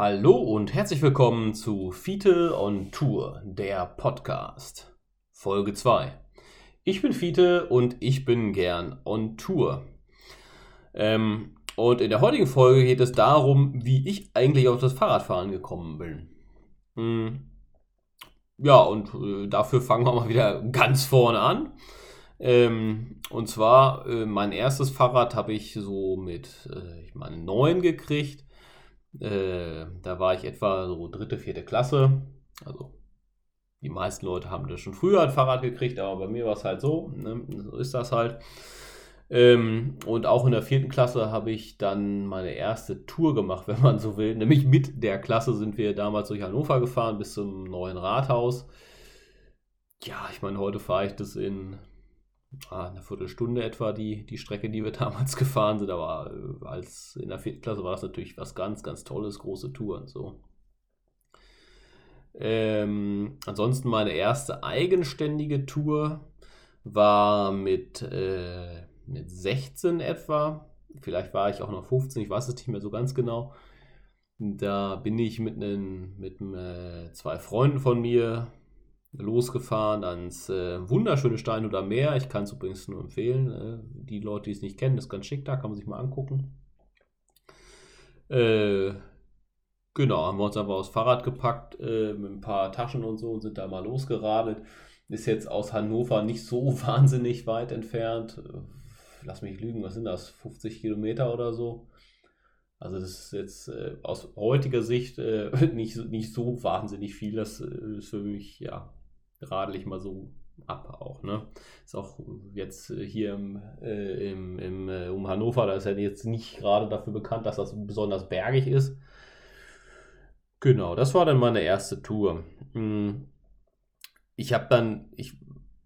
Hallo und herzlich willkommen zu Fiete on Tour, der Podcast. Folge 2. Ich bin Fiete und ich bin gern on Tour. Ähm, und in der heutigen Folge geht es darum, wie ich eigentlich auf das Fahrradfahren gekommen bin. Hm. Ja, und äh, dafür fangen wir mal wieder ganz vorne an. Ähm, und zwar, äh, mein erstes Fahrrad habe ich so mit, äh, ich meine, 9 gekriegt. Äh, da war ich etwa so dritte, vierte Klasse. Also die meisten Leute haben das schon früher ein Fahrrad gekriegt, aber bei mir war es halt so. Ne? So ist das halt. Ähm, und auch in der vierten Klasse habe ich dann meine erste Tour gemacht, wenn man so will. Nämlich mit der Klasse sind wir damals durch Hannover gefahren bis zum neuen Rathaus. Ja, ich meine, heute fahre ich das in eine Viertelstunde etwa die, die Strecke, die wir damals gefahren sind. Aber äh, als in der vierten Klasse war das natürlich was ganz, ganz Tolles, große Touren so. Ähm, ansonsten meine erste eigenständige Tour war mit, äh, mit 16 etwa. Vielleicht war ich auch noch 15, ich weiß es nicht mehr so ganz genau. Da bin ich mit, einen, mit äh, zwei Freunden von mir losgefahren ans äh, wunderschöne Steinhuder Meer. Ich kann es übrigens nur empfehlen. Äh, die Leute, die es nicht kennen, ist ganz schick da, kann man sich mal angucken. Äh, genau, haben wir uns einfach aufs Fahrrad gepackt äh, mit ein paar Taschen und so und sind da mal losgeradelt. Ist jetzt aus Hannover nicht so wahnsinnig weit entfernt. Lass mich lügen, was sind das? 50 Kilometer oder so. Also das ist jetzt äh, aus heutiger Sicht äh, nicht, nicht so wahnsinnig viel. Das äh, ist für mich ja radel ich mal so ab auch. Ne? Ist auch jetzt äh, hier im, äh, im, im äh, um Hannover, da ist ja jetzt nicht gerade dafür bekannt, dass das besonders bergig ist. Genau, das war dann meine erste Tour. Hm. Ich habe dann, ich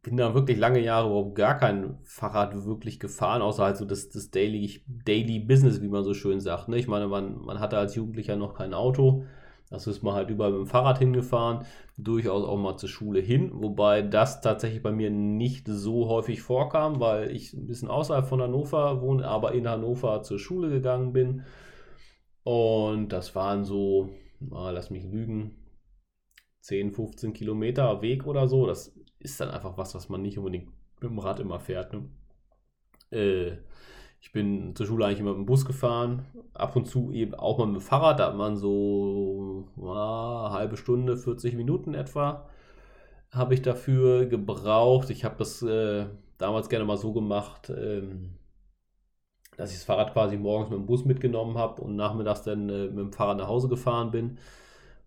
bin da wirklich lange Jahre überhaupt gar kein Fahrrad wirklich gefahren, außer halt so das, das Daily, Daily Business, wie man so schön sagt. Ne? Ich meine, man, man hatte als Jugendlicher noch kein Auto das ist man halt überall mit dem Fahrrad hingefahren, durchaus auch mal zur Schule hin, wobei das tatsächlich bei mir nicht so häufig vorkam, weil ich ein bisschen außerhalb von Hannover wohne, aber in Hannover zur Schule gegangen bin. Und das waren so, ah, lass mich lügen, 10, 15 Kilometer Weg oder so. Das ist dann einfach was, was man nicht unbedingt mit dem Rad immer fährt. Ne? Äh, ich bin zur Schule eigentlich immer mit dem Bus gefahren, ab und zu eben auch mal mit dem Fahrrad, da hat man so ah, halbe Stunde, 40 Minuten etwa, habe ich dafür gebraucht. Ich habe das äh, damals gerne mal so gemacht, ähm, dass ich das Fahrrad quasi morgens mit dem Bus mitgenommen habe und nachmittags dann äh, mit dem Fahrrad nach Hause gefahren bin.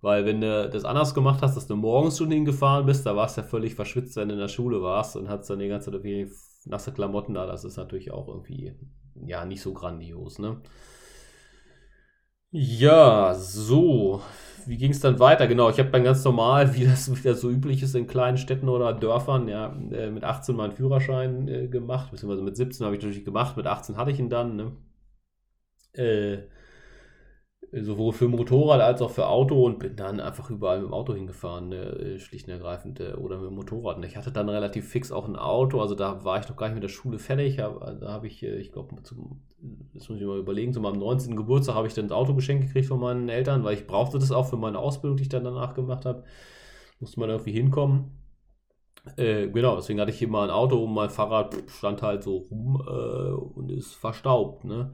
Weil wenn du das anders gemacht hast, dass du morgens schon hingefahren bist, da warst du ja völlig verschwitzt, wenn du in der Schule warst und hast dann die ganze Zeit irgendwie nasse Klamotten da. Das ist natürlich auch irgendwie ja, nicht so grandios, ne? Ja, so. Wie ging es dann weiter? Genau, ich habe dann ganz normal, wie das wieder so üblich ist in kleinen Städten oder Dörfern, ja, äh, mit 18 meinen Führerschein äh, gemacht, beziehungsweise mit 17 habe ich natürlich gemacht, mit 18 hatte ich ihn dann, ne? Äh, sowohl für Motorrad als auch für Auto und bin dann einfach überall mit dem Auto hingefahren, ne, schlicht und ergreifend, äh, oder mit dem Motorrad. Ich hatte dann relativ fix auch ein Auto, also da war ich noch gar nicht mit der Schule fertig. Da habe ich, äh, ich glaube, das muss ich mal überlegen, zu meinem 19. Geburtstag habe ich dann das Auto geschenkt gekriegt von meinen Eltern, weil ich brauchte das auch für meine Ausbildung, die ich dann danach gemacht habe. Musste man irgendwie hinkommen. Äh, genau, deswegen hatte ich hier mal ein Auto und mein Fahrrad stand halt so rum äh, und ist verstaubt. Ne?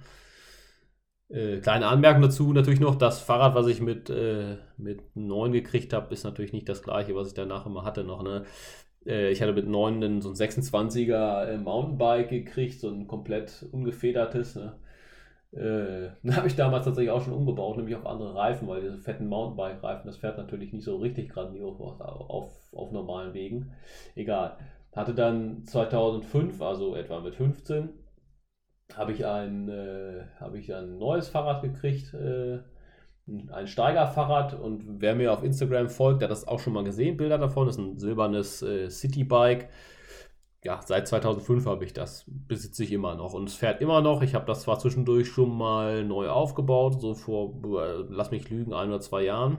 Äh, kleine Anmerkung dazu natürlich noch, das Fahrrad, was ich mit, äh, mit 9 gekriegt habe, ist natürlich nicht das gleiche, was ich danach immer hatte noch. Ne? Äh, ich hatte mit 9 so ein 26er äh, Mountainbike gekriegt, so ein komplett ungefedertes. Ne? Äh, habe ich damals tatsächlich auch schon umgebaut, nämlich auf andere Reifen, weil diese fetten Mountainbike-Reifen, das fährt natürlich nicht so richtig grandios auf, auf, auf normalen Wegen. Egal. Hatte dann 2005, also etwa mit 15, habe ich ein, äh, habe ich ein neues Fahrrad gekriegt, äh, ein Steigerfahrrad und wer mir auf Instagram folgt, der hat das auch schon mal gesehen, Bilder davon, das ist ein silbernes äh, Citybike. Ja, seit 2005 habe ich das, besitze ich immer noch und es fährt immer noch. Ich habe das zwar zwischendurch schon mal neu aufgebaut, so vor, äh, lass mich lügen, ein oder zwei Jahren.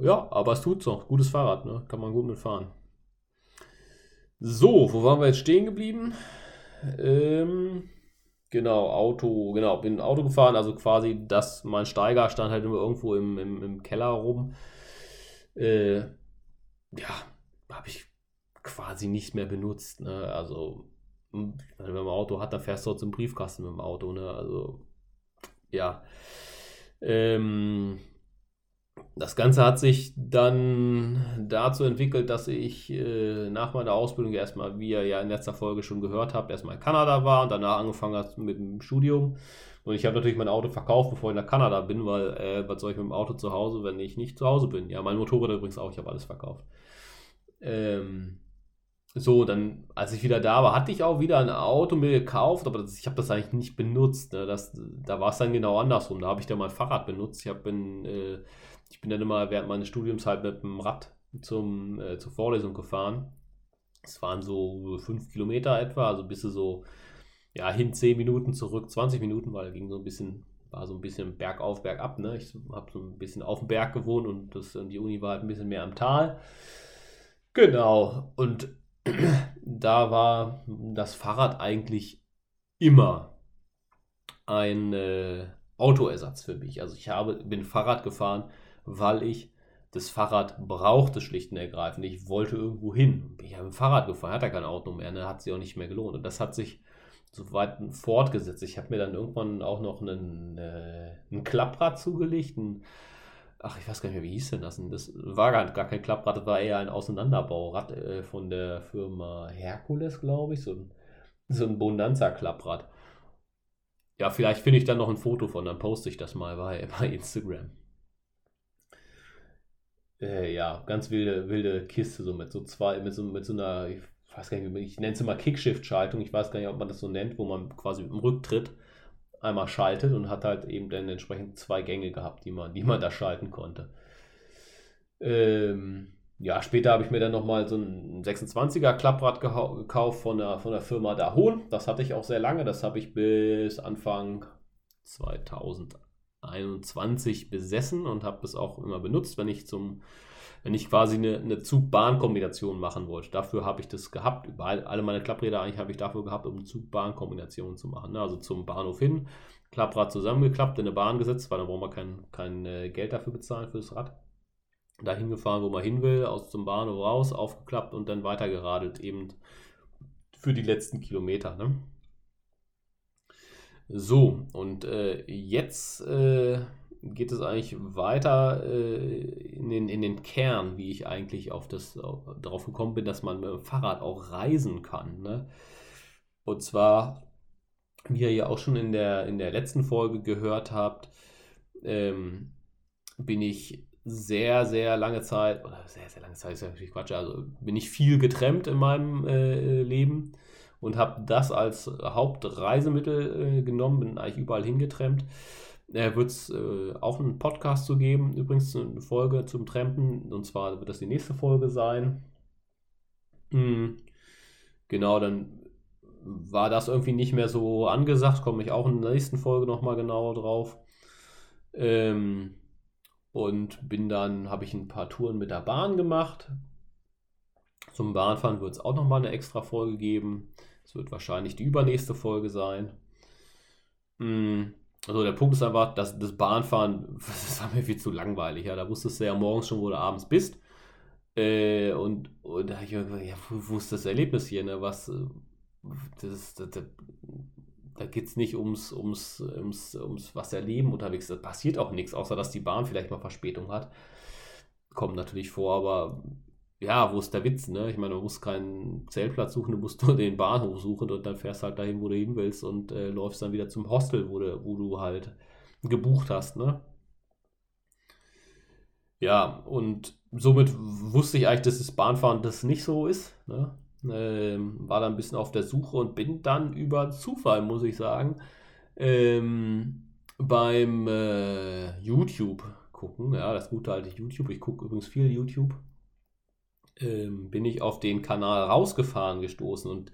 Ja, aber es tut noch. Gutes Fahrrad, ne? Kann man gut mitfahren. So, wo waren wir jetzt stehen geblieben? Ähm, genau, Auto, genau, bin Auto gefahren, also quasi das, mein Steiger stand halt immer irgendwo im, im, im Keller rum. Äh, ja, habe ich quasi nicht mehr benutzt. Ne? Also, hm, wenn man ein Auto hat, dann fährst du auch zum Briefkasten mit dem Auto. Ne? Also, ja. Ähm, das Ganze hat sich dann dazu entwickelt, dass ich äh, nach meiner Ausbildung erstmal, wie ihr ja in letzter Folge schon gehört habt, erstmal in Kanada war und danach angefangen hat mit dem Studium. Und ich habe natürlich mein Auto verkauft, bevor ich nach Kanada bin, weil äh, was soll ich mit dem Auto zu Hause, wenn ich nicht zu Hause bin? Ja, mein Motorrad übrigens auch, ich habe alles verkauft. Ähm, so, dann, als ich wieder da war, hatte ich auch wieder ein Auto mir gekauft, aber das, ich habe das eigentlich nicht benutzt. Ne? Das, da war es dann genau andersrum. Da habe ich dann mein Fahrrad benutzt. Ich, hab, bin, äh, ich bin dann immer während meines Studiums halt mit dem Rad zum, äh, zur Vorlesung gefahren. Es waren so fünf Kilometer etwa, also bis so, ja, hin zehn Minuten, zurück 20 Minuten, weil ging so ein bisschen, war so ein bisschen bergauf, bergab. Ne? Ich habe so ein bisschen auf dem Berg gewohnt und das, die Uni war halt ein bisschen mehr am Tal. Genau. Und da war das Fahrrad eigentlich immer ein äh, Autoersatz für mich. Also ich habe, bin Fahrrad gefahren, weil ich das Fahrrad brauchte schlicht und ergreifend. Ich wollte irgendwo hin. Ich habe ein Fahrrad gefahren, hat er kein Auto mehr, ne? hat sich auch nicht mehr gelohnt. Und das hat sich so weit fortgesetzt. Ich habe mir dann irgendwann auch noch einen, äh, ein Klapprad zugelegt, ein ach, ich weiß gar nicht mehr, wie hieß denn das? Das war gar, gar kein Klapprad, das war eher ein Auseinanderbaurad äh, von der Firma Herkules, glaube ich. So ein, so ein Bonanza-Klapprad. Ja, vielleicht finde ich dann noch ein Foto von, dann poste ich das mal bei, bei Instagram. Äh, ja, ganz wilde, wilde Kiste, so mit so zwei, mit so, mit so einer, ich weiß gar nicht, ich nenne es immer Kickshift-Schaltung, ich weiß gar nicht, ob man das so nennt, wo man quasi mit dem Rücktritt einmal schaltet und hat halt eben dann entsprechend zwei Gänge gehabt, die man, die man da schalten konnte. Ähm, ja, später habe ich mir dann nochmal so ein 26er Klapprad gekauft von der, von der Firma Dahon. Das hatte ich auch sehr lange. Das habe ich bis Anfang 2021 besessen und habe es auch immer benutzt, wenn ich zum wenn ich quasi eine, eine Zug-Bahn-Kombination machen wollte. Dafür habe ich das gehabt. Überall, alle meine Klappräder eigentlich habe ich dafür gehabt, um eine Zug-Bahn-Kombination zu machen. Ne? Also zum Bahnhof hin, Klapprad zusammengeklappt, in eine Bahn gesetzt, weil dann braucht man kein, kein äh, Geld dafür bezahlen für das Rad. Dahin gefahren, wo man hin will, aus zum Bahnhof raus, aufgeklappt und dann weitergeradelt, eben für die letzten Kilometer. Ne? So, und äh, jetzt äh, geht es eigentlich weiter äh, in, den, in den Kern, wie ich eigentlich auf das, auf, darauf gekommen bin, dass man mit dem Fahrrad auch reisen kann. Ne? Und zwar, wie ihr ja auch schon in der, in der letzten Folge gehört habt, ähm, bin ich sehr, sehr lange Zeit, oder sehr, sehr lange Zeit ist ja natürlich Quatsch, also bin ich viel getrennt in meinem äh, Leben und habe das als Hauptreisemittel äh, genommen, bin eigentlich überall hingetrennt. Äh, wird es äh, auch einen Podcast zu geben, übrigens eine Folge zum Trampen, und zwar wird das die nächste Folge sein. Mhm. Genau, dann war das irgendwie nicht mehr so angesagt, komme ich auch in der nächsten Folge nochmal genauer drauf. Ähm, und bin dann, habe ich ein paar Touren mit der Bahn gemacht. Zum Bahnfahren wird es auch nochmal eine extra Folge geben. Es wird wahrscheinlich die übernächste Folge sein. Mhm. Also der Punkt ist einfach, dass das Bahnfahren, das war mir viel zu langweilig. Ja. Da wusstest du ja morgens schon, wo du abends bist. Äh, und, und da habe ich mir gedacht, ja, wo, wo, ist das Erlebnis hier? Ne? Was, äh, das, das, das, da geht es nicht ums, ums, ums, ums was erleben unterwegs. Da passiert auch nichts, außer dass die Bahn vielleicht mal Verspätung hat. Kommt natürlich vor, aber ja, wo ist der Witz, ne? Ich meine, du musst keinen Zeltplatz suchen, du musst nur den Bahnhof suchen und dann fährst halt dahin, wo du hin willst und äh, läufst dann wieder zum Hostel, wo du, wo du halt gebucht hast, ne? Ja, und somit wusste ich eigentlich, dass das Bahnfahren das nicht so ist, ne? Ähm, war dann ein bisschen auf der Suche und bin dann über Zufall, muss ich sagen, ähm, beim äh, YouTube gucken, ja, das gute alte YouTube. Ich gucke übrigens viel YouTube ähm, bin ich auf den Kanal rausgefahren gestoßen und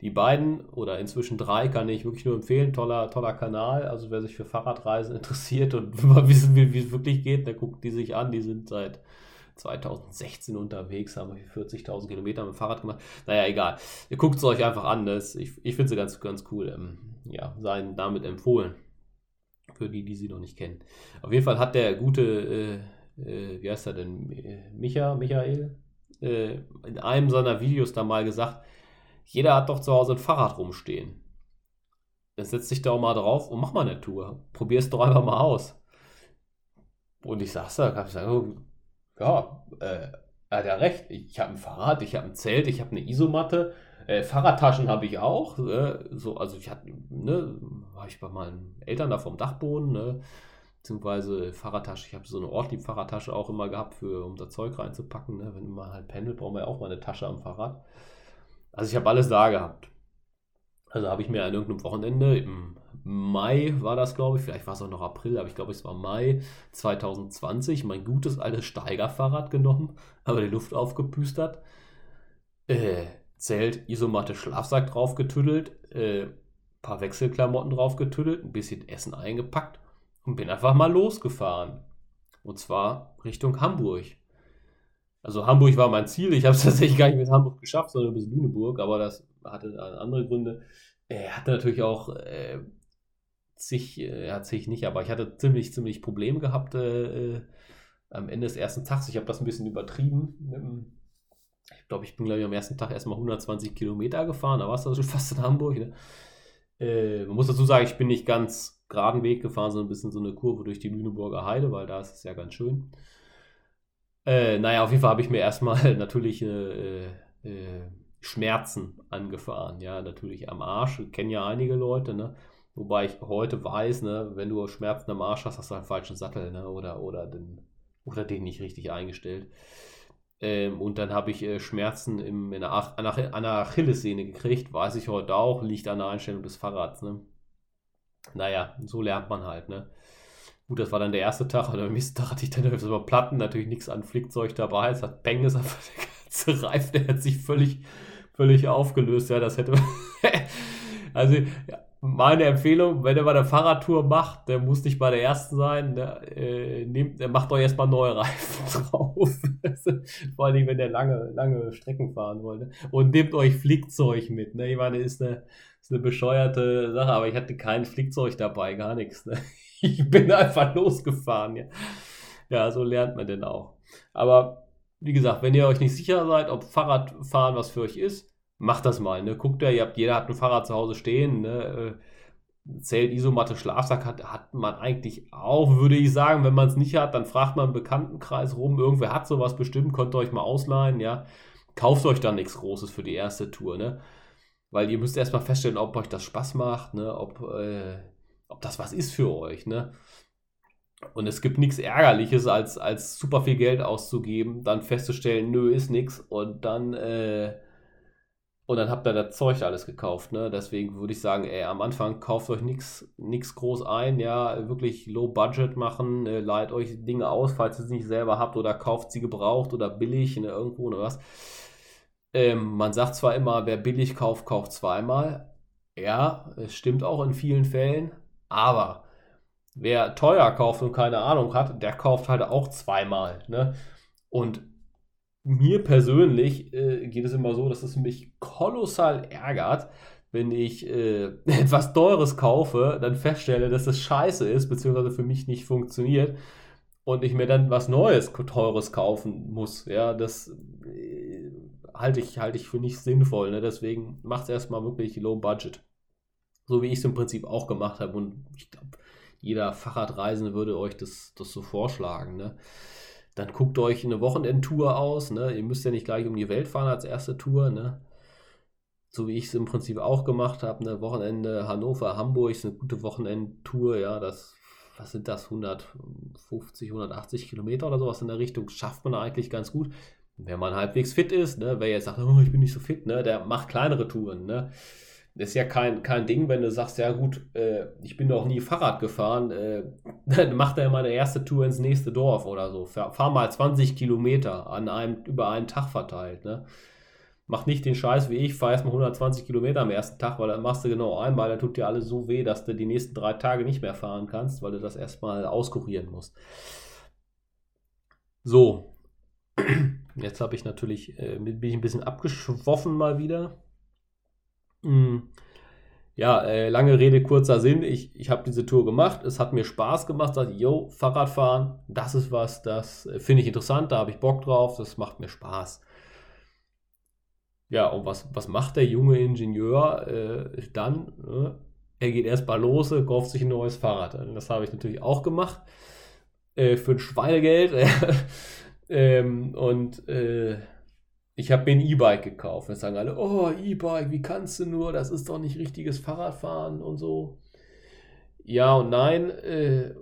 die beiden oder inzwischen drei kann ich wirklich nur empfehlen. Toller, toller Kanal. Also wer sich für Fahrradreisen interessiert und mal wissen will, wie es wirklich geht, der guckt die sich an. Die sind seit 2016 unterwegs, haben 40.000 Kilometer mit dem Fahrrad gemacht. Naja, egal. Ihr guckt es euch einfach an. Das, ich ich finde sie ganz, ganz cool. Ähm, ja, seien damit empfohlen. Für die, die sie noch nicht kennen. Auf jeden Fall hat der gute, äh, äh, wie heißt er denn, Micha, Michael, äh, in einem seiner Videos da mal gesagt, jeder hat doch zu Hause ein Fahrrad rumstehen. Dann setz dich da auch mal drauf und mach mal eine Tour. Probier es doch einfach mal aus. Und ich sag's da, kann ich sagen, ja, äh, er hat ja recht. Ich habe ein Fahrrad, ich habe ein Zelt, ich habe eine Isomatte. Äh, Fahrradtaschen habe ich auch. Äh, so, also ich hatte, ne, war ich bei meinen Eltern da vom Dachboden, ne, beziehungsweise Fahrradtasche. Ich habe so eine Ortlieb-Fahrradtasche auch immer gehabt, für, um da Zeug reinzupacken. Ne. Wenn man halt pendelt, brauchen wir ja auch mal eine Tasche am Fahrrad. Also ich habe alles da gehabt. Also habe ich mir an irgendeinem Wochenende, im Mai war das, glaube ich, vielleicht war es auch noch April, aber ich glaube, es war Mai 2020, mein gutes altes Steigerfahrrad genommen, aber die Luft aufgepüstert, äh, Zelt, Isomatte, Schlafsack draufgetüdelt, äh, paar Wechselklamotten draufgetüdelt, ein bisschen Essen eingepackt und bin einfach mal losgefahren. Und zwar Richtung Hamburg. Also Hamburg war mein Ziel. Ich habe es tatsächlich gar nicht mit Hamburg geschafft, sondern bis Lüneburg, aber das hatte andere Gründe. Er hatte natürlich auch äh, zig, äh, hat sich nicht, aber ich hatte ziemlich, ziemlich Probleme gehabt äh, äh, am Ende des ersten Tags. Ich habe das ein bisschen übertrieben. Ich glaube, ich bin, glaube ich, am ersten Tag erstmal 120 Kilometer gefahren. Da war es also schon fast in Hamburg. Ne? Äh, man muss dazu sagen, ich bin nicht ganz geraden Weg gefahren, sondern ein bisschen so eine Kurve durch die Lüneburger Heide, weil da ist es ja ganz schön. Äh, naja, auf jeden Fall habe ich mir erstmal natürlich äh, äh, Schmerzen angefahren. Ja, natürlich am Arsch. Kennen ja einige Leute, ne? Wobei ich heute weiß, ne, wenn du Schmerzen am Arsch hast, hast du einen falschen Sattel, ne? Oder, oder, den, oder den nicht richtig eingestellt. Ähm, und dann habe ich äh, Schmerzen im, in der, der, an der Achillessehne gekriegt, weiß ich heute auch, liegt an der Einstellung des Fahrrads, ne? Naja, so lernt man halt, ne? Gut, das war dann der erste Tag. Und am nächsten Tag hatte ich dann über Platten natürlich nichts an Flickzeug dabei. Es hat Peng, ist einfach der ganze Reifen, der hat sich völlig, völlig aufgelöst. Ja, das hätte. also, ja, meine Empfehlung, wenn ihr mal eine Fahrradtour macht, der muss nicht bei der ersten sein, der, äh, nehmt, der macht euch erstmal neue Reifen drauf. Vor allem, wenn ihr lange, lange Strecken fahren wollt. Ne? Und nehmt euch Flickzeug mit. Ne? Ich meine, ist eine, ist eine bescheuerte Sache, aber ich hatte kein Flickzeug dabei, gar nichts. Ne? Ich bin einfach losgefahren. Ja. ja, so lernt man denn auch. Aber wie gesagt, wenn ihr euch nicht sicher seid, ob Fahrradfahren was für euch ist, macht das mal. Ne? Guckt ja, ihr habt, jeder hat ein Fahrrad zu Hause stehen. Ne? Äh, Zelt, Isomatte, Schlafsack hat, hat man eigentlich auch, würde ich sagen. Wenn man es nicht hat, dann fragt man im Bekanntenkreis rum. Irgendwer hat sowas bestimmt, könnt ihr euch mal ausleihen. Ja? Kauft euch dann nichts Großes für die erste Tour. Ne? Weil ihr müsst erstmal feststellen, ob euch das Spaß macht, ne? ob, äh, ob das was ist für euch. Ne? Und es gibt nichts Ärgerliches, als, als super viel Geld auszugeben, dann festzustellen, nö, ist nichts und dann äh, und dann habt ihr das Zeug alles gekauft, ne? Deswegen würde ich sagen, ey, am Anfang kauft euch nichts groß ein, ja, wirklich low budget machen, äh, leiht euch Dinge aus, falls ihr sie nicht selber habt oder kauft sie gebraucht oder billig ne, irgendwo oder was. Ähm, man sagt zwar immer, wer billig kauft, kauft zweimal. Ja, es stimmt auch in vielen Fällen, aber wer teuer kauft und keine Ahnung hat, der kauft halt auch zweimal, ne? Und mir persönlich äh, geht es immer so, dass es mich kolossal ärgert, wenn ich äh, etwas Teures kaufe, dann feststelle, dass es scheiße ist, beziehungsweise für mich nicht funktioniert und ich mir dann was Neues, Teures kaufen muss. Ja, das äh, halte ich, halte ich für nicht sinnvoll. Ne? Deswegen macht es erstmal wirklich Low Budget. So wie ich es im Prinzip auch gemacht habe und ich glaube, jeder Fahrradreisende würde euch das, das so vorschlagen. Ne? Dann guckt euch eine Wochenendtour aus. Ne? Ihr müsst ja nicht gleich um die Welt fahren als erste Tour. Ne? So wie ich es im Prinzip auch gemacht habe. Eine Wochenende Hannover, Hamburg ist eine gute Wochenendtour. Ja, das, was sind das? 150, 180 Kilometer oder sowas in der Richtung. Schafft man eigentlich ganz gut. Wenn man halbwegs fit ist, ne? wer jetzt sagt, oh, ich bin nicht so fit, ne? der macht kleinere Touren. Ne? Das ist ja kein, kein Ding, wenn du sagst, ja gut, äh, ich bin noch nie Fahrrad gefahren, äh, dann macht er meine erste Tour ins nächste Dorf oder so. Fahr, fahr, mal 20 Kilometer an einem, über einen Tag verteilt. Ne? Mach nicht den Scheiß wie ich, fahr erstmal 120 Kilometer am ersten Tag, weil dann machst du genau einmal, dann tut dir alles so weh, dass du die nächsten drei Tage nicht mehr fahren kannst, weil du das erstmal auskurieren musst. So, jetzt habe ich natürlich, äh, bin ich ein bisschen abgeschwoffen mal wieder. Hm. ja, äh, lange Rede, kurzer Sinn. Ich, ich habe diese Tour gemacht. Es hat mir Spaß gemacht. Dachte, yo, Fahrradfahren, das ist was, das äh, finde ich interessant. Da habe ich Bock drauf. Das macht mir Spaß. Ja, und was, was macht der junge Ingenieur äh, dann? Ne? Er geht erstmal los, kauft sich ein neues Fahrrad. Das habe ich natürlich auch gemacht. Äh, für ein Schweinegeld. ähm, und äh, ich habe mir ein E-Bike gekauft. Jetzt sagen alle, oh, E-Bike, wie kannst du nur? Das ist doch nicht richtiges Fahrradfahren und so. Ja und nein. Äh,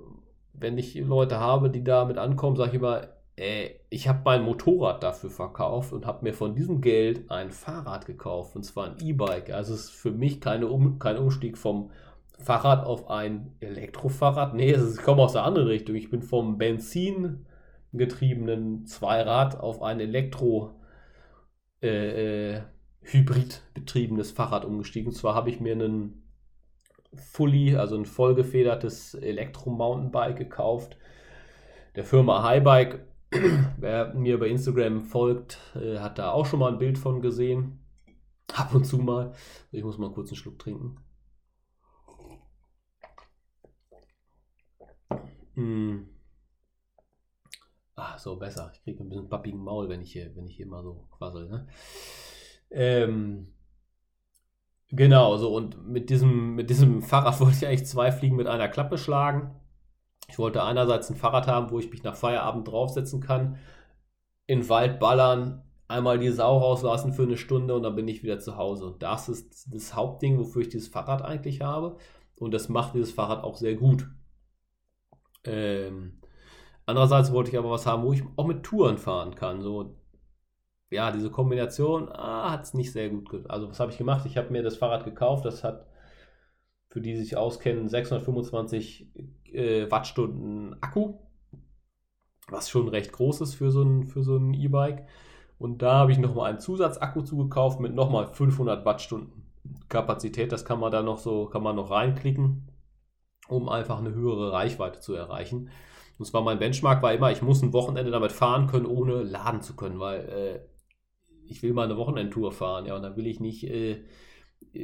wenn ich Leute habe, die damit ankommen, sage ich immer, äh, ich habe mein Motorrad dafür verkauft und habe mir von diesem Geld ein Fahrrad gekauft. Und zwar ein E-Bike. Also es ist für mich keine um, kein Umstieg vom Fahrrad auf ein Elektrofahrrad. Nee, ist, ich komme aus der anderen Richtung. Ich bin vom Benzin getriebenen Zweirad auf ein Elektro äh, äh, hybrid betriebenes Fahrrad umgestiegen. Und zwar habe ich mir einen Fully, also ein vollgefedertes Elektro-Mountainbike gekauft. Der Firma Highbike. Wer mir bei Instagram folgt, äh, hat da auch schon mal ein Bild von gesehen. Ab und zu mal. Ich muss mal kurz einen Schluck trinken. Mm. Ah, so besser. Ich kriege ein bisschen pappigen Maul, wenn ich hier, wenn ich hier mal so quassel. Ne? Ähm, genau, so und mit diesem, mit diesem Fahrrad wollte ich eigentlich zwei Fliegen mit einer Klappe schlagen. Ich wollte einerseits ein Fahrrad haben, wo ich mich nach Feierabend draufsetzen kann, in den Wald ballern, einmal die Sau rauslassen für eine Stunde und dann bin ich wieder zu Hause. Das ist das Hauptding, wofür ich dieses Fahrrad eigentlich habe. Und das macht dieses Fahrrad auch sehr gut. Ähm, Andererseits wollte ich aber was haben, wo ich auch mit Touren fahren kann. So, ja, diese Kombination ah, hat es nicht sehr gut. Ge also, was habe ich gemacht? Ich habe mir das Fahrrad gekauft. Das hat, für die, sich auskennen, 625 äh, Wattstunden Akku. Was schon recht groß ist für so ein, für so ein E-Bike. Und da habe ich nochmal einen Zusatzakku zugekauft mit nochmal 500 Wattstunden Kapazität. Das kann man da noch so, kann man noch reinklicken, um einfach eine höhere Reichweite zu erreichen. Und zwar mein Benchmark war immer, ich muss ein Wochenende damit fahren können, ohne laden zu können, weil äh, ich will mal eine Wochenendtour fahren, ja, und dann will ich nicht äh,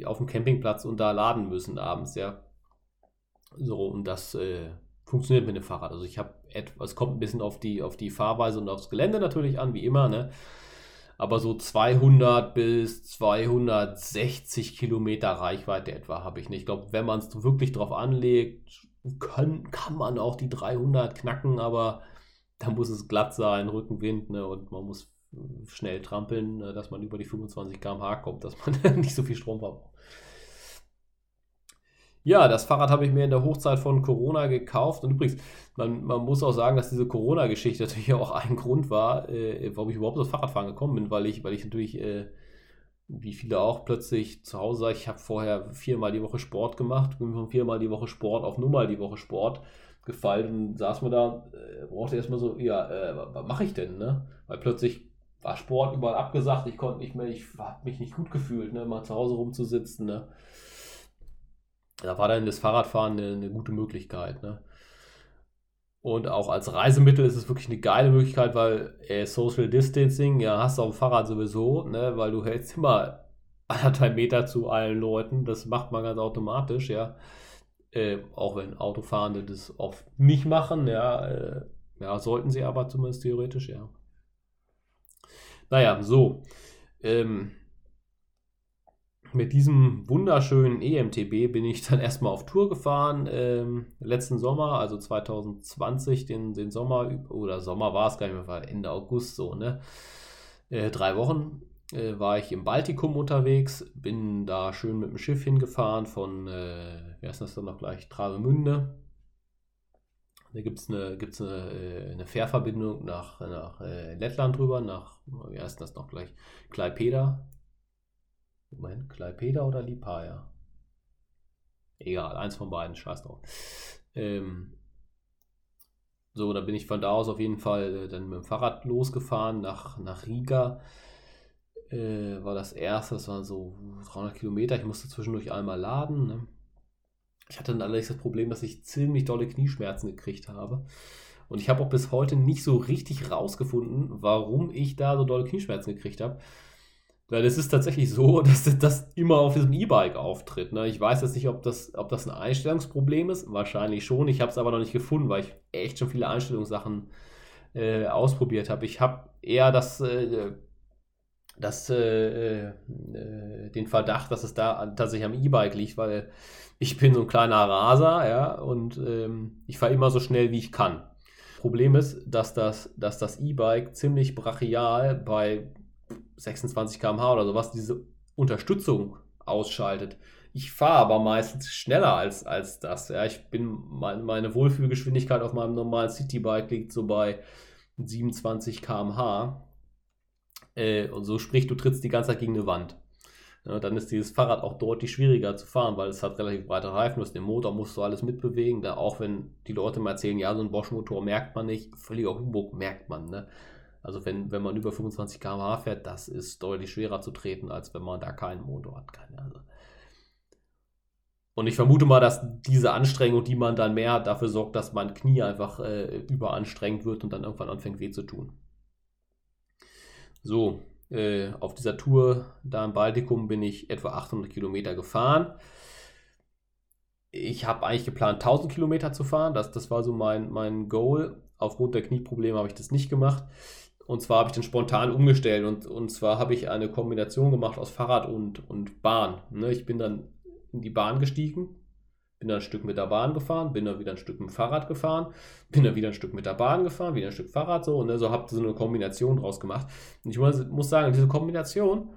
auf dem Campingplatz und da laden müssen abends, ja. So, und das äh, funktioniert mit dem Fahrrad. Also ich habe etwas, kommt ein bisschen auf die, auf die Fahrweise und aufs Gelände natürlich an, wie immer, ne? Aber so 200 bis 260 Kilometer Reichweite etwa habe ich nicht. Ich glaube, wenn man es wirklich drauf anlegt, können, kann man auch die 300 knacken, aber da muss es glatt sein, Rückenwind ne, und man muss schnell trampeln, ne, dass man über die 25 km/h kommt, dass man nicht so viel Strom verbraucht. Ja, das Fahrrad habe ich mir in der Hochzeit von Corona gekauft. Und übrigens, man, man muss auch sagen, dass diese Corona-Geschichte natürlich auch ein Grund war, äh, warum ich überhaupt aufs Fahrradfahren gekommen bin, weil ich, weil ich natürlich äh, wie viele auch plötzlich zu Hause, ich habe vorher viermal die Woche Sport gemacht, bin von viermal die Woche Sport auf nur mal die Woche Sport gefallen und saß mir da, äh, brauchte erstmal so, ja, äh, was mache ich denn, ne? Weil plötzlich war Sport überall abgesagt, ich konnte nicht mehr, ich habe mich nicht gut gefühlt, ne, mal zu Hause rumzusitzen, ne? Da war dann das Fahrradfahren eine, eine gute Möglichkeit, ne? Und auch als Reisemittel ist es wirklich eine geile Möglichkeit, weil äh, Social Distancing, ja, hast du auf dem Fahrrad sowieso, ne, weil du hältst immer anderthalb Meter zu allen Leuten. Das macht man ganz automatisch, ja. Äh, auch wenn Autofahrende das oft nicht machen, ja. Äh, ja, sollten sie aber zumindest theoretisch, ja. Naja, so. Ähm, mit diesem wunderschönen EMTB bin ich dann erstmal auf Tour gefahren. Ähm, letzten Sommer, also 2020, den, den Sommer, oder Sommer war es gar nicht mehr, war Ende August so, ne? Äh, drei Wochen äh, war ich im Baltikum unterwegs, bin da schön mit dem Schiff hingefahren von, äh, wie heißt das dann noch gleich, Travemünde. Da gibt es eine, gibt's eine, äh, eine Fährverbindung nach, nach äh, Lettland drüber, nach, wie heißt das noch gleich, Klaipeda, Moment, Klaipeda oder Lipaja? Egal, eins von beiden, scheiß drauf. Ähm, so, da bin ich von da aus auf jeden Fall äh, dann mit dem Fahrrad losgefahren nach, nach Riga. Äh, war das erste, das waren so 300 Kilometer. Ich musste zwischendurch einmal laden. Ne? Ich hatte dann allerdings das Problem, dass ich ziemlich dolle Knieschmerzen gekriegt habe. Und ich habe auch bis heute nicht so richtig rausgefunden, warum ich da so dolle Knieschmerzen gekriegt habe. Weil es ist tatsächlich so, dass das immer auf diesem E-Bike auftritt. Ne? Ich weiß jetzt nicht, ob das, ob das ein Einstellungsproblem ist. Wahrscheinlich schon. Ich habe es aber noch nicht gefunden, weil ich echt schon viele Einstellungssachen äh, ausprobiert habe. Ich habe eher das, äh, das, äh, äh, den Verdacht, dass es da tatsächlich am E-Bike liegt, weil ich bin so ein kleiner Raser, ja, und ähm, ich fahre immer so schnell, wie ich kann. Problem ist, dass das, dass das E-Bike ziemlich brachial bei 26 km/h oder sowas diese Unterstützung ausschaltet. Ich fahre aber meistens schneller als, als das. Ja, ich bin, meine, meine Wohlfühlgeschwindigkeit auf meinem normalen Citybike liegt so bei 27 km/h. Äh, und so sprich, du trittst die ganze Zeit gegen eine Wand. Ja, dann ist dieses Fahrrad auch deutlich schwieriger zu fahren, weil es hat relativ breite Reifen, du hast den Motor, musst du alles mitbewegen. Da auch wenn die Leute mal erzählen, ja, so ein Bosch-Motor merkt man nicht, völliger Humbug merkt man. Ne? Also wenn, wenn man über 25 km/h fährt, das ist deutlich schwerer zu treten, als wenn man da keinen Motor hat. Also. Und ich vermute mal, dass diese Anstrengung, die man dann mehr hat, dafür sorgt, dass mein Knie einfach äh, überanstrengt wird und dann irgendwann anfängt weh zu tun. So, äh, auf dieser Tour da im Baltikum bin ich etwa 800 Kilometer gefahren. Ich habe eigentlich geplant, 1000 Kilometer zu fahren. Das, das war so mein, mein Goal. Aufgrund der Knieprobleme habe ich das nicht gemacht. Und zwar habe ich dann spontan umgestellt und, und zwar habe ich eine Kombination gemacht aus Fahrrad und, und Bahn. Ne, ich bin dann in die Bahn gestiegen, bin dann ein Stück mit der Bahn gefahren, bin dann wieder ein Stück mit dem Fahrrad gefahren, bin dann wieder ein Stück mit der Bahn gefahren, wieder ein Stück Fahrrad so und ne, so habe so eine Kombination draus gemacht. Und ich muss, muss sagen, diese Kombination,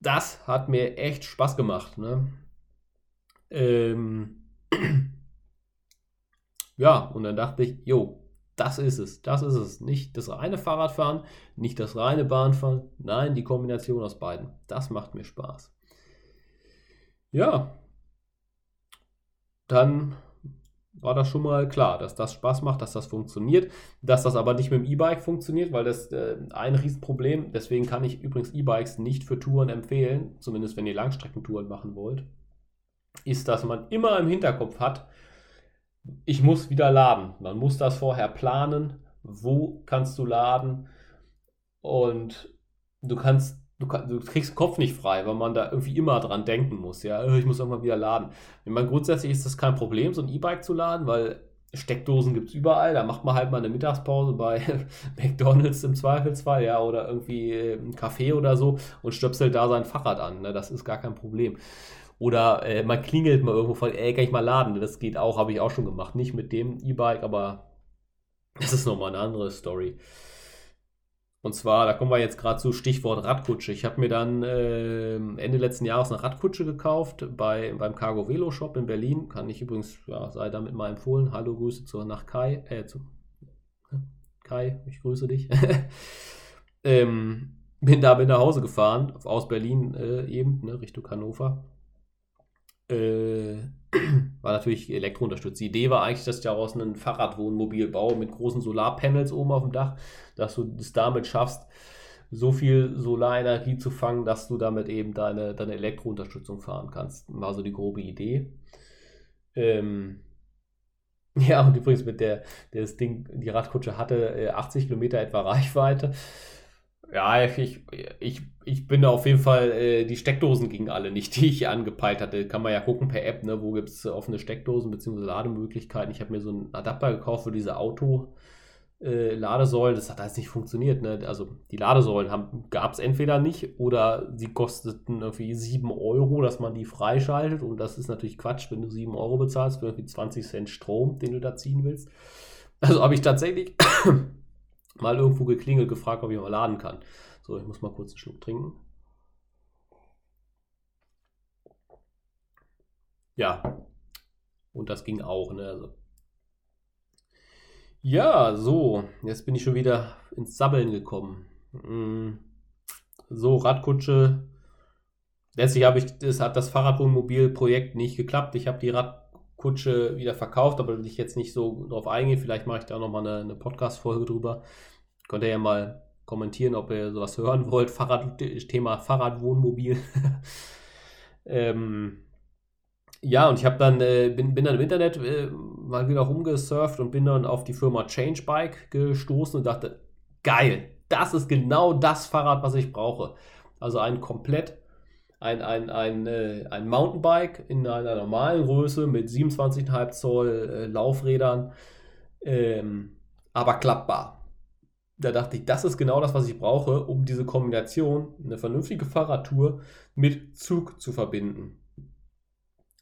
das hat mir echt Spaß gemacht. Ne? Ähm, ja, und dann dachte ich, jo, das ist es, das ist es. Nicht das reine Fahrradfahren, nicht das reine Bahnfahren, nein, die Kombination aus beiden. Das macht mir Spaß. Ja, dann war das schon mal klar, dass das Spaß macht, dass das funktioniert, dass das aber nicht mit dem E-Bike funktioniert, weil das äh, ein Riesenproblem, deswegen kann ich übrigens E-Bikes nicht für Touren empfehlen, zumindest wenn ihr Langstreckentouren machen wollt, ist, dass man immer im Hinterkopf hat, ich muss wieder laden. Man muss das vorher planen. Wo kannst du laden? Und du kannst, du, du kriegst den Kopf nicht frei, weil man da irgendwie immer dran denken muss. Ja, äh, ich muss irgendwann wieder laden. Ich meine, grundsätzlich ist das kein Problem, so ein E-Bike zu laden, weil Steckdosen gibt es überall. Da macht man halt mal eine Mittagspause bei McDonalds im Zweifelsfall, ja, oder irgendwie ein Café oder so und stöpselt da sein Fahrrad an. Ne? Das ist gar kein Problem. Oder äh, man klingelt mal irgendwo von, ey, kann ich mal laden? Das geht auch, habe ich auch schon gemacht. Nicht mit dem E-Bike, aber das ist nochmal eine andere Story. Und zwar, da kommen wir jetzt gerade zu Stichwort Radkutsche. Ich habe mir dann äh, Ende letzten Jahres eine Radkutsche gekauft bei, beim Cargo Velo Shop in Berlin. Kann ich übrigens, ja, sei damit mal empfohlen. Hallo, Grüße zu, nach Kai. Äh, zu Kai, ich grüße dich. ähm, bin da bin nach Hause gefahren, aus Berlin äh, eben, ne, Richtung Hannover äh, war natürlich elektrounterstützt. Die Idee war eigentlich, dass ich daraus ein Fahrradwohnmobil baue mit großen Solarpanels oben auf dem Dach, dass du es damit schaffst, so viel Solarenergie zu fangen, dass du damit eben deine, deine Elektrounterstützung fahren kannst. War so die grobe Idee. Ähm, ja, und übrigens mit der, das Ding, die Radkutsche hatte 80 äh, Kilometer etwa Reichweite. Ja, ich, ich, ich bin auf jeden Fall, äh, die Steckdosen gingen alle nicht, die ich angepeilt hatte. Kann man ja gucken per App, ne, wo gibt es offene Steckdosen bzw. Lademöglichkeiten. Ich habe mir so einen Adapter gekauft für diese Auto-Ladesäulen. Äh, das hat jetzt nicht funktioniert. Ne? Also die Ladesäulen gab es entweder nicht oder sie kosteten irgendwie 7 Euro, dass man die freischaltet. Und das ist natürlich Quatsch, wenn du 7 Euro bezahlst für irgendwie 20 Cent Strom, den du da ziehen willst. Also habe ich tatsächlich mal irgendwo geklingelt, gefragt, ob ich mal laden kann. So, ich muss mal kurz einen Schluck trinken. Ja, und das ging auch. Ne? Also. Ja, so, jetzt bin ich schon wieder ins Sabbeln gekommen. Mm. So, Radkutsche. Letztlich habe ich, das hat das Fahrradwohnmobil-Projekt nicht geklappt. Ich habe die Radkutsche wieder verkauft, aber will ich jetzt nicht so drauf eingehen. Vielleicht mache ich da nochmal eine, eine Podcast-Folge drüber. Könnt ihr ja mal kommentieren, ob ihr sowas hören wollt. Fahrrad, Thema Fahrradwohnmobil. ähm, ja, und ich habe dann, äh, bin, bin dann im Internet äh, mal wieder rumgesurft und bin dann auf die Firma Changebike gestoßen und dachte, geil, das ist genau das Fahrrad, was ich brauche. Also ein komplett, ein, ein, ein, äh, ein Mountainbike in einer normalen Größe mit 27,5 Zoll äh, Laufrädern, ähm, aber klappbar. Da dachte ich, das ist genau das, was ich brauche, um diese Kombination, eine vernünftige Fahrradtour mit Zug zu verbinden.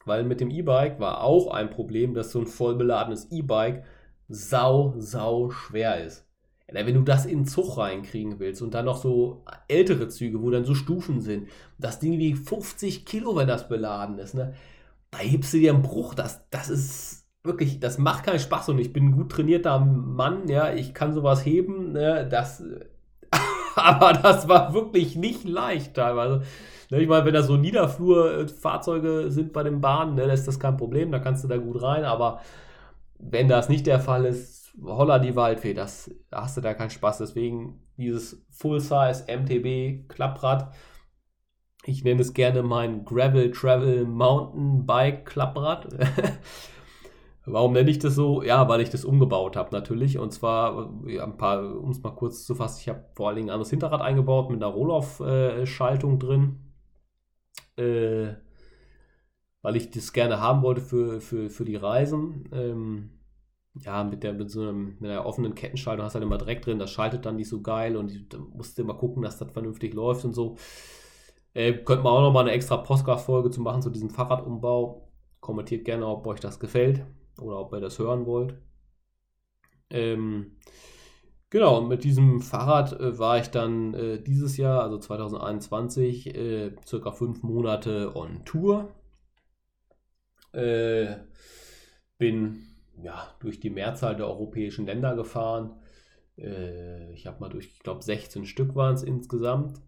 Weil mit dem E-Bike war auch ein Problem, dass so ein vollbeladenes E-Bike sau, sau schwer ist. Wenn du das in den Zug reinkriegen willst und dann noch so ältere Züge, wo dann so Stufen sind, das Ding wiegt 50 Kilo, wenn das beladen ist, ne? da hebst du dir einen Bruch. Das, das ist wirklich, das macht keinen Spaß und ich bin ein gut trainierter Mann, ja, ich kann sowas heben, ne? das, aber das war wirklich nicht leicht teilweise. Ne, ich meine, wenn da so Niederflurfahrzeuge sind bei den Bahnen, ne, ist das kein Problem, da kannst du da gut rein, aber wenn das nicht der Fall ist, holla die Waldfee, das da hast du da keinen Spaß. Deswegen dieses Full-Size MTB Klapprad. Ich nenne es gerne mein Gravel Travel Mountain Bike Klapprad. Warum nenne ich das so? Ja, weil ich das umgebaut habe natürlich. Und zwar, ja, ein paar, um es mal kurz zu fassen, ich habe vor allen Dingen ein anderes Hinterrad eingebaut mit einer Rohloff-Schaltung drin äh, weil ich das gerne haben wollte für, für, für die Reisen. Ähm, ja, mit der, mit so einem, mit einer offenen Kettenschaltung hast du halt immer direkt drin, das schaltet dann nicht so geil und musst immer gucken, dass das vernünftig läuft und so. Äh, könnte man auch noch mal eine extra Podcast-Folge zu machen zu diesem Fahrradumbau. Kommentiert gerne, ob euch das gefällt oder ob ihr das hören wollt. Ähm, Genau, mit diesem Fahrrad äh, war ich dann äh, dieses Jahr, also 2021, äh, circa fünf Monate on Tour. Äh, bin ja, durch die Mehrzahl der europäischen Länder gefahren. Äh, ich habe mal durch, ich glaube, 16 Stück waren es insgesamt.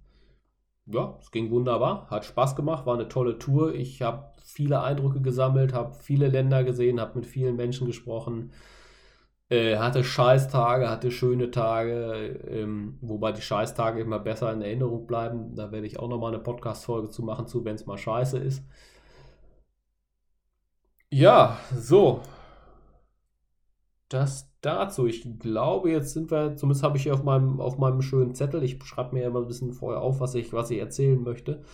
Ja, es ging wunderbar, hat Spaß gemacht, war eine tolle Tour. Ich habe viele Eindrücke gesammelt, habe viele Länder gesehen, habe mit vielen Menschen gesprochen äh, hatte Scheißtage, hatte schöne Tage, ähm, wobei die Scheißtage immer besser in Erinnerung bleiben. Da werde ich auch nochmal eine Podcast-Folge zu machen, zu, wenn es mal scheiße ist. Ja, so. Das dazu. Ich glaube, jetzt sind wir, zumindest habe ich hier auf meinem, auf meinem schönen Zettel, ich schreibe mir immer ein bisschen vorher auf, was ich, was ich erzählen möchte.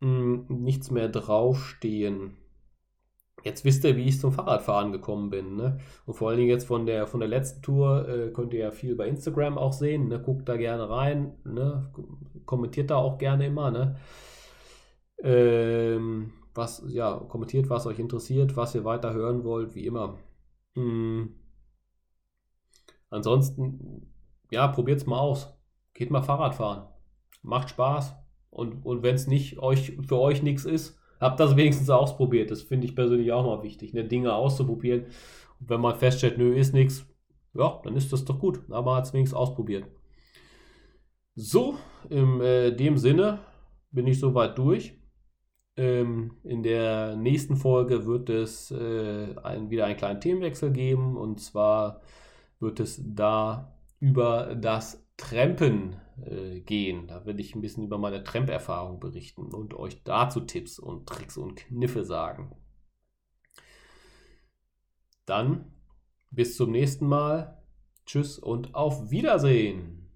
Hm, nichts mehr draufstehen. Jetzt wisst ihr, wie ich zum Fahrradfahren gekommen bin. Ne? Und vor allen Dingen jetzt von der, von der letzten Tour äh, könnt ihr ja viel bei Instagram auch sehen. Ne? Guckt da gerne rein. Ne? Kommentiert da auch gerne immer. Ne? Ähm, was, ja, kommentiert, was euch interessiert, was ihr weiter hören wollt, wie immer. Hm. Ansonsten, ja, probiert es mal aus. Geht mal Fahrrad fahren. Macht Spaß. Und, und wenn es nicht euch, für euch nichts ist, Habt das wenigstens ausprobiert. Das finde ich persönlich auch mal wichtig, ne? Dinge auszuprobieren. Und wenn man feststellt, nö, ist nichts, ja, dann ist das doch gut. Aber hat es wenigstens ausprobiert. So, in äh, dem Sinne bin ich soweit durch. Ähm, in der nächsten Folge wird es äh, ein, wieder einen kleinen Themenwechsel geben. Und zwar wird es da über das Trampen äh, gehen. Da werde ich ein bisschen über meine Tramp-Erfahrung berichten und euch dazu Tipps und Tricks und Kniffe sagen. Dann bis zum nächsten Mal. Tschüss und auf Wiedersehen.